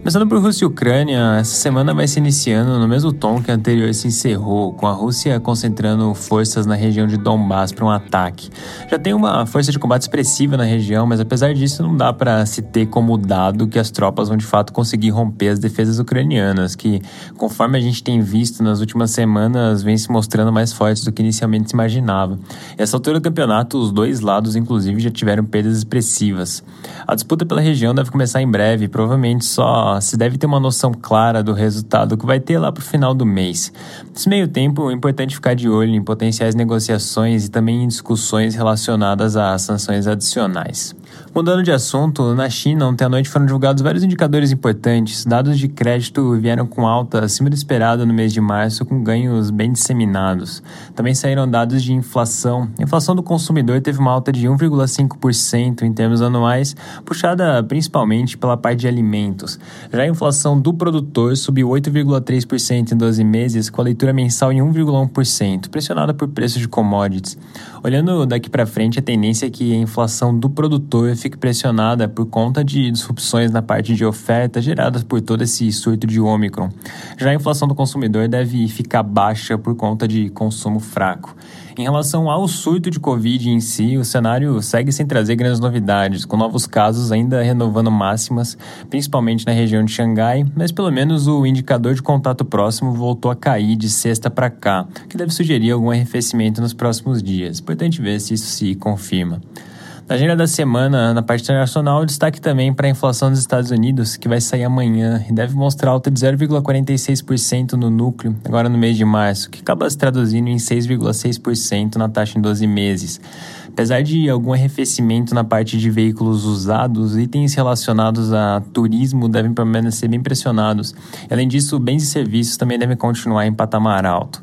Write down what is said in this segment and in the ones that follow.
Começando por Rússia e Ucrânia, essa semana vai se iniciando no mesmo tom que a anterior se encerrou, com a Rússia concentrando forças na região de Donbass para um ataque. Já tem uma força de combate expressiva na região, mas apesar disso não dá para se ter como dado que as tropas vão de fato conseguir romper as defesas ucranianas, que, conforme a gente tem visto nas últimas semanas, vem se mostrando mais fortes do que inicialmente se imaginava. Essa altura do campeonato, os dois lados, inclusive, já tiveram perdas expressivas. A disputa pela região deve começar em breve, provavelmente só se deve ter uma noção clara do resultado que vai ter lá para o final do mês. Nesse meio tempo, é importante ficar de olho em potenciais negociações e também em discussões relacionadas a sanções adicionais. Mudando de assunto, na China, ontem à noite foram divulgados vários indicadores importantes. Dados de crédito vieram com alta acima do esperado no mês de março, com ganhos bem disseminados. Também saíram dados de inflação. A inflação do consumidor teve uma alta de 1,5% em termos anuais, puxada principalmente pela parte de alimentos. Já a inflação do produtor subiu 8,3% em 12 meses, com a leitura mensal em 1,1%, pressionada por preços de commodities. Olhando daqui para frente, a tendência é que a inflação do produtor fique pressionada por conta de disrupções na parte de oferta geradas por todo esse surto de Ômicron. Já a inflação do consumidor deve ficar baixa por conta de consumo fraco. Em relação ao surto de Covid em si, o cenário segue sem trazer grandes novidades, com novos casos ainda renovando máximas, principalmente na região de Xangai, mas pelo menos o indicador de contato próximo voltou a cair de sexta para cá, que deve sugerir algum arrefecimento nos próximos dias. Importante ver se isso se confirma. Na agenda da semana, na parte internacional, destaque também para a inflação dos Estados Unidos, que vai sair amanhã e deve mostrar alta de 0,46% no núcleo, agora no mês de março, que acaba se traduzindo em 6,6% na taxa em 12 meses. Apesar de algum arrefecimento na parte de veículos usados, itens relacionados a turismo devem permanecer bem pressionados. Além disso, bens e serviços também devem continuar em patamar alto.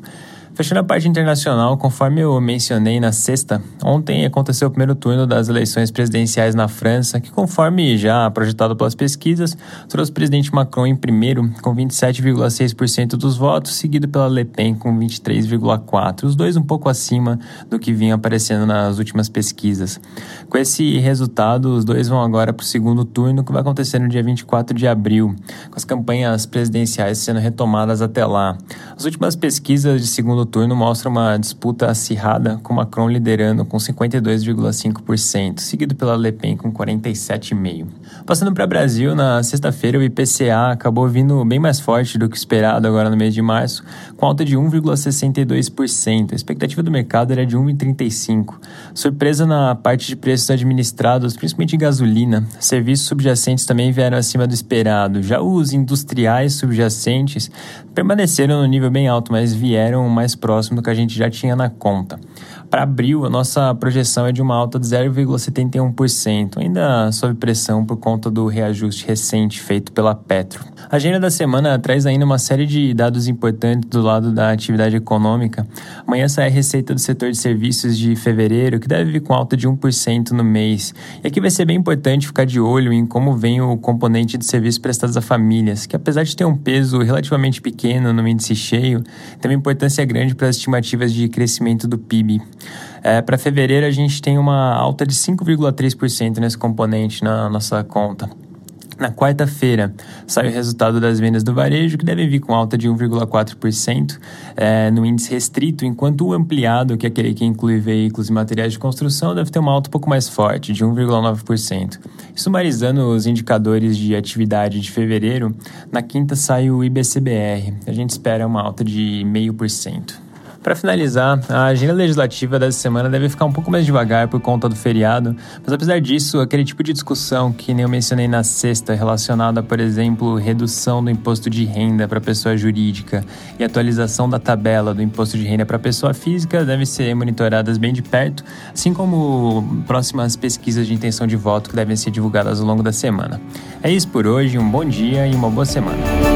Fechando a parte internacional, conforme eu mencionei na sexta, ontem aconteceu o primeiro turno das eleições presidenciais na França, que, conforme já projetado pelas pesquisas, trouxe o presidente Macron em primeiro, com 27,6% dos votos, seguido pela Le Pen com 23,4%, os dois um pouco acima do que vinha aparecendo nas últimas pesquisas. Com esse resultado, os dois vão agora para o segundo turno, que vai acontecer no dia 24 de abril, com as campanhas presidenciais sendo retomadas até lá. As últimas pesquisas de segundo turno mostra uma disputa acirrada, com Macron liderando com 52,5%, seguido pela Le Pen com 47,5%. Passando para o Brasil, na sexta-feira o IPCA acabou vindo bem mais forte do que esperado agora no mês de março, com alta de 1,62%. A expectativa do mercado era de 1,35%. Surpresa na parte de preços administrados, principalmente em gasolina. Serviços subjacentes também vieram acima do esperado. Já os industriais subjacentes permaneceram no nível bem alto, mas vieram mais próximo do que a gente já tinha na conta. Para abril, a nossa projeção é de uma alta de 0,71%, ainda sob pressão por conta do reajuste recente feito pela Petro. A agenda da semana traz ainda uma série de dados importantes do lado da atividade econômica. Amanhã sai a receita do setor de serviços de fevereiro, que deve vir com alta de 1% no mês. E aqui vai ser bem importante ficar de olho em como vem o componente de serviços prestados a famílias, que apesar de ter um peso relativamente pequeno no índice cheio, tem uma importância grande para as estimativas de crescimento do PIB. É, para fevereiro, a gente tem uma alta de 5,3% nesse componente na nossa conta. Na quarta-feira, sai o resultado das vendas do varejo, que deve vir com alta de 1,4% é, no índice restrito, enquanto o ampliado, que é aquele que inclui veículos e materiais de construção, deve ter uma alta um pouco mais forte, de 1,9%. Sumarizando os indicadores de atividade de fevereiro, na quinta sai o IBCBR. A gente espera uma alta de 0,5%. Para finalizar, a agenda legislativa dessa semana deve ficar um pouco mais devagar por conta do feriado, mas apesar disso, aquele tipo de discussão que nem eu mencionei na sexta, relacionada por exemplo, redução do imposto de renda para pessoa jurídica e atualização da tabela do imposto de renda para pessoa física, devem ser monitoradas bem de perto, assim como próximas pesquisas de intenção de voto que devem ser divulgadas ao longo da semana. É isso por hoje, um bom dia e uma boa semana.